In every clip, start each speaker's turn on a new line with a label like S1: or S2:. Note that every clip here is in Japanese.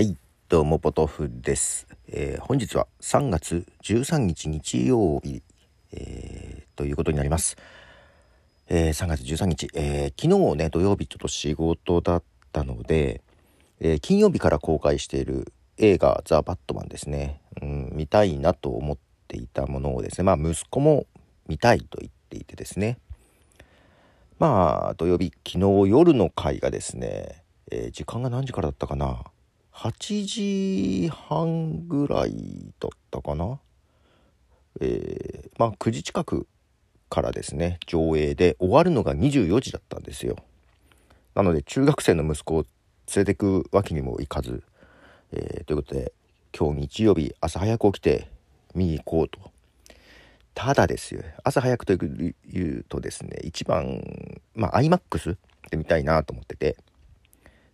S1: はい、どうもポトフです。えー本日は3月13日日曜日、えーということになります。えー3月13日、え昨日ね土曜日ちょっと仕事だったので、え金曜日から公開している映画「ザ・バットマン」ですね、うん、見たいなと思っていたものをですねまあ息子も見たいと言っていてですねまあ土曜日昨日夜の回がですね、え時間が何時からだったかな8時半ぐらいだったかな？えーまあ9時近くからですね上映で終わるのが24時だったんですよ。なので中学生の息子を連れてくわけにもいかず、えーということで今日日曜日朝早く起きて見に行こうと。ただですよ朝早くというとですね一番まあ iMAX で見たいなと思ってて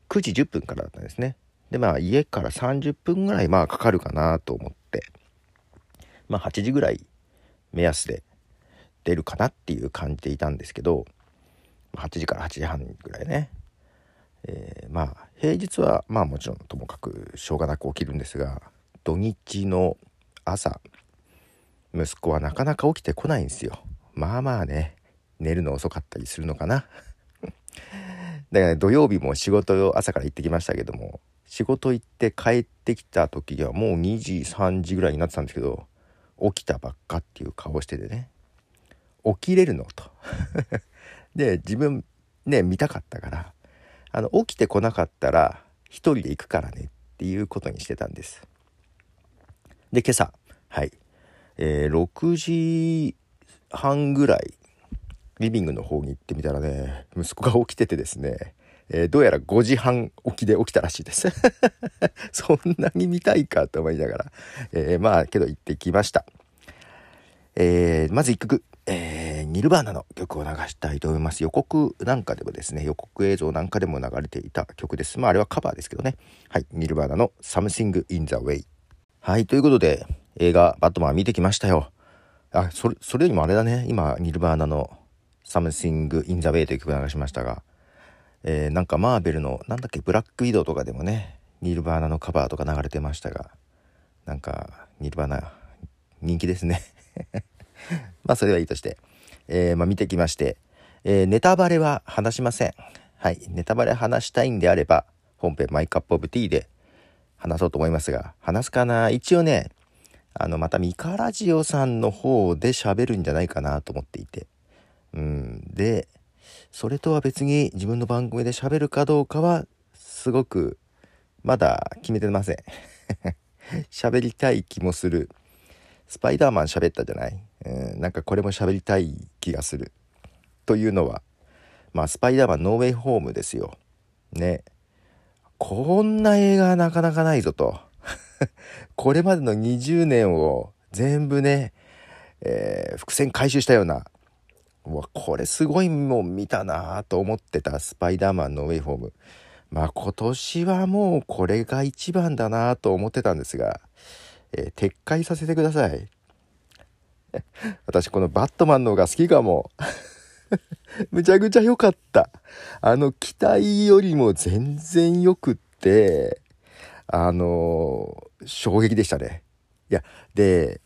S1: 9時10分からだったんですね。でまあ家から30分ぐらいまあかかるかなと思って。まあ8時ぐらい目安で出るかなっていう感じでいたんですけど8時から8時半ぐらいね、えーまあ平日はまあもちろんともかくしょうがなく起きるんですが土日の朝息子はなかなか起きてこないんですよ。まあまあね寝るの遅かったりするのかな。だから、ね、土曜日も仕事を朝から行ってきましたけども仕事行って帰ってきた時にはもう2時3時ぐらいになってたんですけど起きたばっかっていう顔しててね。起きれるのと。で自分ね見たかったからあの起きてこなかったら一人で行くからねっていうことにしてたんです。で今朝はい、えー6時半ぐらいリビングの方に行ってみたらね息子が起きててですね、えーどうやら5時半起きで起きたらしいです。そんなに見たいかと思いながら、えーまあけど行ってきました、えーまず1曲、えニルバーナの曲を流したいと思います。予告なんかでもですね予告映像なんかでも流れていた曲です。まああれはカバーですけどね。はいニルバーナの Something in the Way はいということで映画「バットマン」見てきましたよ。あそれそれよりもあれだね。今ニルバーナの Something in the Way という曲を流しましたが、えーなんかマーベルのなんだっけブラックウィドウとかでもねニルバーナのカバーとか流れてましたがなんかニルバーナ人気ですね。まあそれはいいとして、えーまあ、見てきまして、えーネタバレは話しません。はい。ネタバレ話したいんであれば本編マイカップオブティーで話そうと思いますが話すかな。一応ねあのまたミカラジオさんの方で喋るんじゃないかなと思っていて。うん。でそれとは別に自分の番組で喋るかどうかはすごくまだ決めてません。喋りたい気もする。スパイダーマン喋ったじゃない、うん、なんかこれも喋りたい気がする。というのはまあスパイダーマンノーウェイホームですよ。ね。こんな映画なかなかないぞと。これまでの20年を全部ね、えー伏線回収したようなうわこれすごいもん見たなと思ってたスパイダーマンのウェイホーム。まあ今年はもうこれが一番だなと思ってたんですが、えー撤回させてください。私このバットマンの方が好きかも。むちゃくちゃ良かった。あの期待よりも全然良くってあのー衝撃でしたね。いやで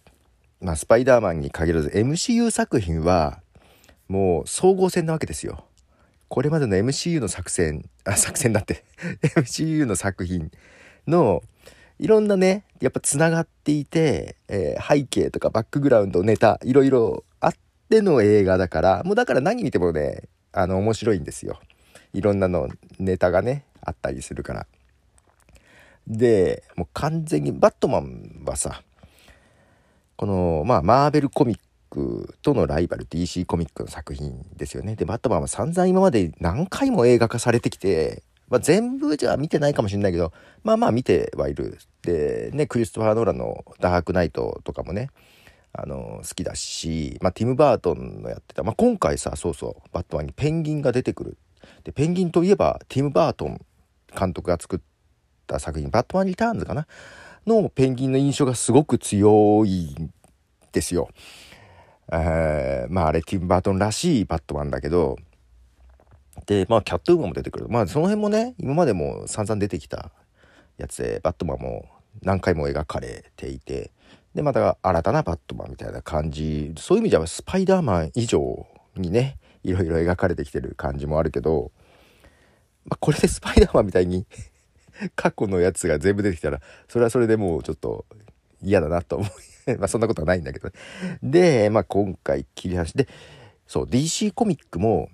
S1: まあスパイダーマンに限らず MCU 作品はもう総合戦なわけですよ。これまでの MCU の作戦あ作戦だって。MCU の作品のいろんなねやっぱつながっていて、えー背景とかバックグラウンドネタいろいろあっての映画だからもうだから何見てもねあの面白いんですよ。いろんなのネタがねあったりするから。でもう完全にバットマンはさこのまあマーベルコミックとのライバル DC コミックの作品ですよね。でバットマンは散々今まで何回も映画化されてきて、まあ、全部じゃ見てないかもしれないけどまあまあ見てはいる。でねクリストファー・ノーラの「ダークナイト」とかもねあの好きだし、まあ、ティム・バートンのやってた、まあ、今回さそうそうバットマンにペンギンが出てくる。でペンギンといえばティム・バートン監督が作った作品「バットマン・リターンズ」かな？のペンギンの印象がすごく強いんですよ。えまああれティム・バートンらしいバットマンだけどでまあキャットウーマンも出てくる。まあその辺もね今までも散々出てきたやつでバットマンも何回も描かれていてでまた新たなバットマンみたいな感じ。そういう意味ではスパイダーマン以上にねいろいろ描かれてきてる感じもあるけど、まあ、これでスパイダーマンみたいに 過去のやつが全部出てきたらそれはそれでもうちょっと嫌だなと思う まあそんなことはないんだけど、で、まあ、今回切り離しでそう DC コミックも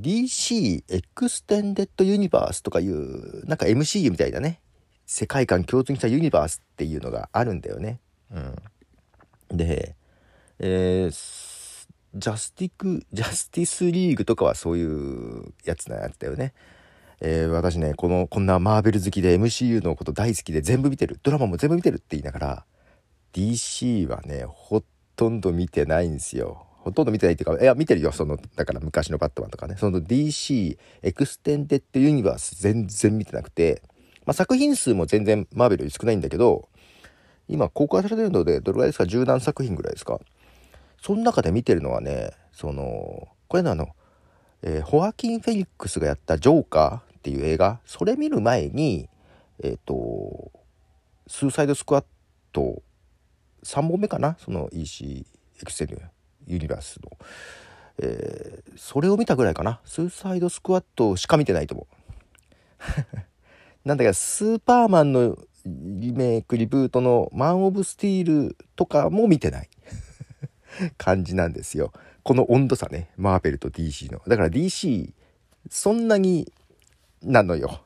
S1: DC エクステンデッドユニバースとかいうなんか MCU みたいなね世界観共通にしたユニバースっていうのがあるんだよね。うん、で、えー、ジャスティクジャスティスリーグとかはそういうやつなやつだよね。えー、私ねこのこんなマーベル好きで MCU のこと大好きで全部見てるドラマも全部見てるって言いながら DC はねほとんど見てないんですよ。ほとんど見てないっていうかいや見てるよそのだから昔のバットマンとかね。その DC Extended Universe 全然見てなくて、まあ、作品数も全然マーベルより少ないんだけど今公開されてるのでどれぐらいですか？十何作品ぐらいですか？その中で見てるのはねそのこれのあの、えー、ホアキン・フェニックスがやった「ジョーカー」っていう映画。それ見る前にえっ、ー、とスーサイドスクワット3本目かな？その EC エクセルユニバースの、えー、それを見たぐらいかな？スーサイドスクワットしか見てないと思う。なんだかスーパーマンのリメイクリブートのマン・オブ・スティールとかも見てない。感じなんですよ。この温度差ね。マーベルと DC の。だから DC そんなになのよ。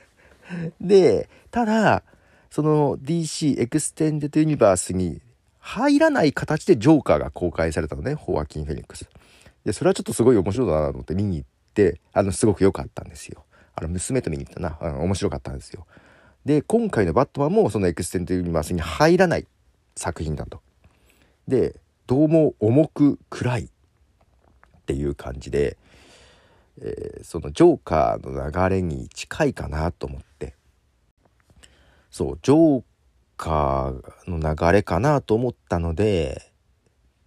S1: でただその DC Extended Universe に入らない形でジョーカーが公開されたのねホアキン・フェニックス。でそれはちょっとすごい面白いなと思って見に行ってあのすごく良かったんですよ。あの娘と見に行ったな、うん、面白かったんですよ。で今回のバットマンもその Extended Universe に入らない作品だと。でどうも重く暗いっていう感じで、えー、そのジョーカーの流れに近いかなと思ってそうジョーカーの流れかなと思ったので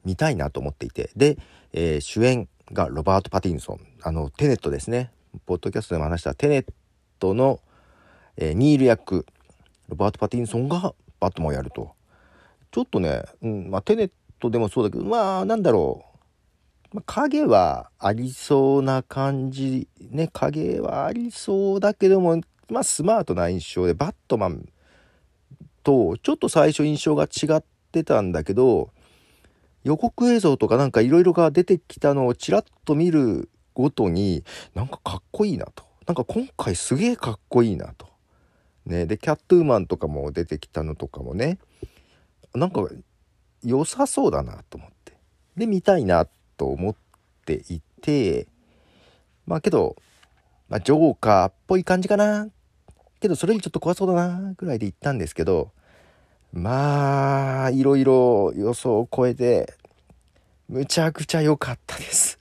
S1: 見たいなと思っていて。で、えー、主演がロバート・パティンソン。あのテネットですね。ポッドキャストでも話したテネットの、えー、ニール役ロバート・パティンソンがバットマンをやると。ちょっとね、うんまあ、テネットでもそうだけどまあなんだろう、ま、影はありそうな感じね。影はありそうだけどもまあスマートな印象でバットマンとちょっと最初印象が違ってたんだけど予告映像とかなんかいろいろが出てきたのをちらっと見るごとになんかかっこいいなと。なんか今回すげえかっこいいなと。ね、でキャットウーマンとかも出てきたのとかもね。なんか良さそうだなと思って。で見たいなと思っていて。まあけど、まあ、ジョーカーっぽい感じかな。けどそれよりちょっと怖そうだなぐらいで行ったんですけどまあいろいろ予想を超えてむちゃくちゃ良かったです。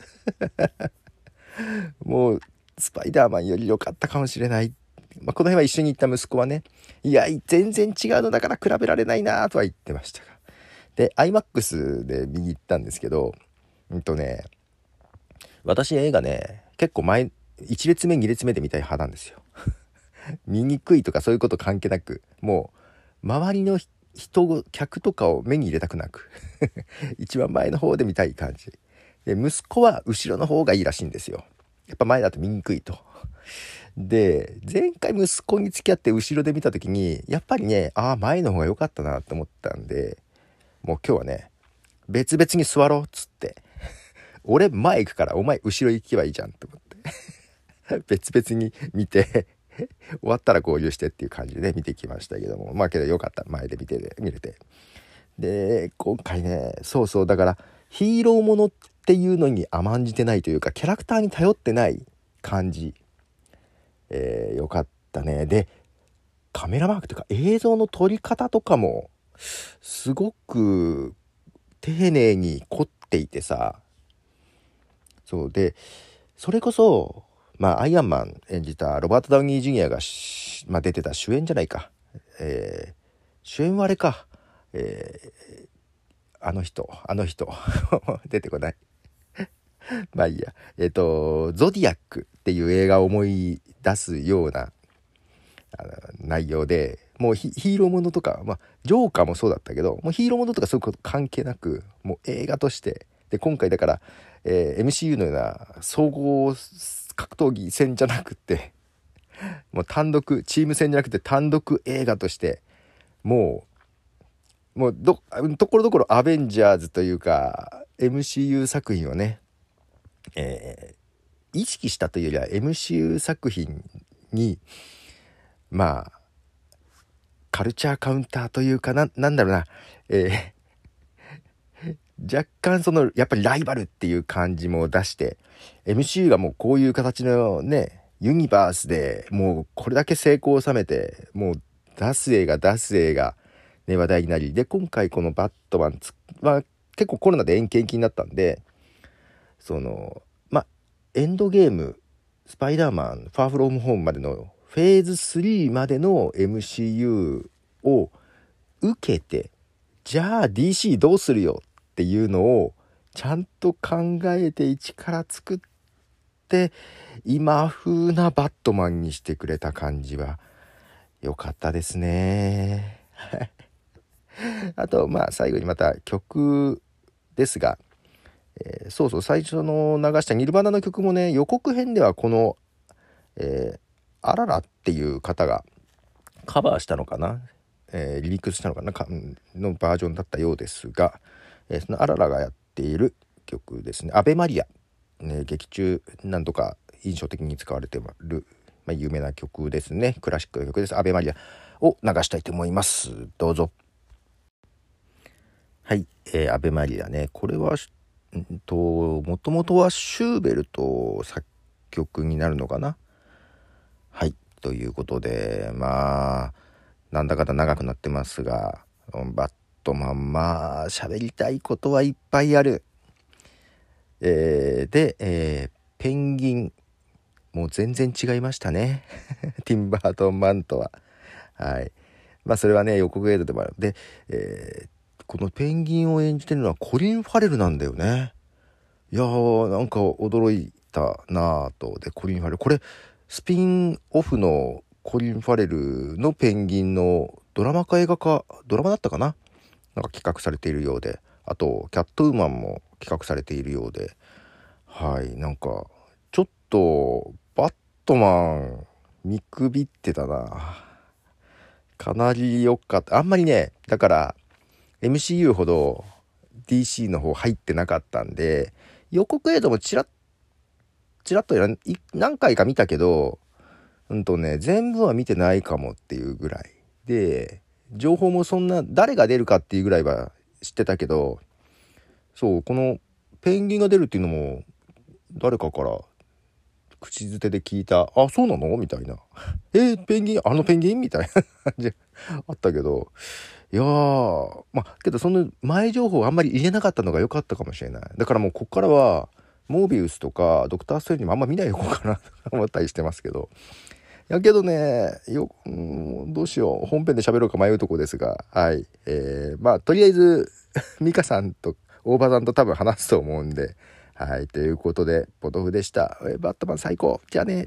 S1: もうスパイダーマンより良かったかもしれない、まあ、この辺は一緒に行った息子はねいや全然違うのだから比べられないなとは言ってましたが。で iMAX で見に行ったんですけどうんとね私映画ね結構前1列目2列目で見たい派なんですよ。見にくいとかそういうこと関係なくもう周りの人客とかを目に入れたくなく 一番前の方で見たい感じ。で息子は後ろの方がいいらしいんですよ。やっぱ前だと見にくいと。で前回息子に付き合って後ろで見た時にやっぱりねああ前の方が良かったなと思ったんでもう今日はね別々に座ろうっつって俺前行くからお前後ろ行けばいいじゃんと思って 別々に見て 終わったら合流してっていう感じでね見てきましたけども。まあけどよかった。前で見てて見れて。で今回ねそうそう。だからヒーローものっていうのに甘んじてないというかキャラクターに頼ってない感じ、えー、よかったね。でカメラマークというか映像の撮り方とかもすごく丁寧に凝っていてさ。そう。でそれこそまあ、アイアンマン演じたロバート・ダウニー・ジュニアが、まあ、出てた主演じゃないか。えー、主演はあれか。えー、あの人、あの人。出てこない。まあいいや。えっ、ー、と、ゾディアックっていう映画を思い出すような、あの内容でもうヒーローものとか、まあ、ジョーカーもそうだったけどもうヒーローものとかそういうこと関係なくもう映画としてで今回だから、えー、MCU のような総合格闘技戦じゃなくて もう単独チーム戦じゃなくて単独映画としてもうもうどところどころアベンジャーズというか MCU 作品をね、えー、意識したというよりは MCU 作品にまあカルチャーカウンターというかななんだろうな、えー、若干そのやっぱりライバルっていう感じも出して MCU がもうこういう形のねユニバースでもうこれだけ成功を収めてもう出す映画出す映画ね話題になりで今回この「バットマン」は結構コロナで延期延期になったんでそのまあエンドゲームスパイダーマンファーフロームホームまでのフェーズ3までの MCU を受けてじゃあ DC どうするよっていうのをちゃんと考えて一から作って今風なバットマンにしてくれた感じは良かったですね。あとまあ最後にまた曲ですが、えー、そうそう最初の流したニルバナの曲もね予告編ではこの、えーあららっていう方がカバーしたのかな、えー、リリックスしたのかなのバージョンだったようですが、えー、そのあららがやってている曲ですね「アベマリア」ね、劇中何度か印象的に使われてる、まあ、有名な曲ですね。クラシックの曲です「アベマリア」を流したいと思います。どうぞ。はい、えー、アベマリアね。これはんともともとはシューベルト作曲になるのかな？はい。ということで、まあ、なんだかんだ長くなってますが、バットマン、まあ、喋りたいことはいっぱいある。えー、で、えー、ペンギン、もう全然違いましたね。ティンバートンマンとは。はい。まあ、それはね、予告映像でもある。で、えー、このペンギンを演じてるのはコリン・ファレルなんだよね。いやー、なんか驚いたなぁと。で、コリン・ファレル。これ、スピンオフのコリン・ファレルのペンギンのドラマか映画かドラマだったかななんか企画されているようであとキャットウーマンも企画されているようではいなんかちょっとバットマン見くびってたなかなり良かったあんまりねだから MCU ほど DC の方入ってなかったんで予告映像もちらっちらっと何回か見たけど、うんとね、全部は見てないかもっていうぐらい。で、情報もそんな、誰が出るかっていうぐらいは知ってたけど、そう、このペンギンが出るっていうのも、誰かから口づてで聞いた、あ、そうなの？みたいな。えー、ペンギン、あのペンギン？みたいな感じ あったけど、いやー、まあ、けどその前情報あんまり入れなかったのが良かったかもしれない。だからもうこっからは、モービウスとかドクター・ストレンジもあんま見ないでおこうかなと思ったりしてますけど。やけどね、よ、うん、どうしよう。本編で喋ろうか迷うとこですが、はい。えー、まあ、とりあえず、ミカさんと、大場さんと多分話すと思うんで、はい。ということで、ポトフでした。えバットマン最高。じゃあね。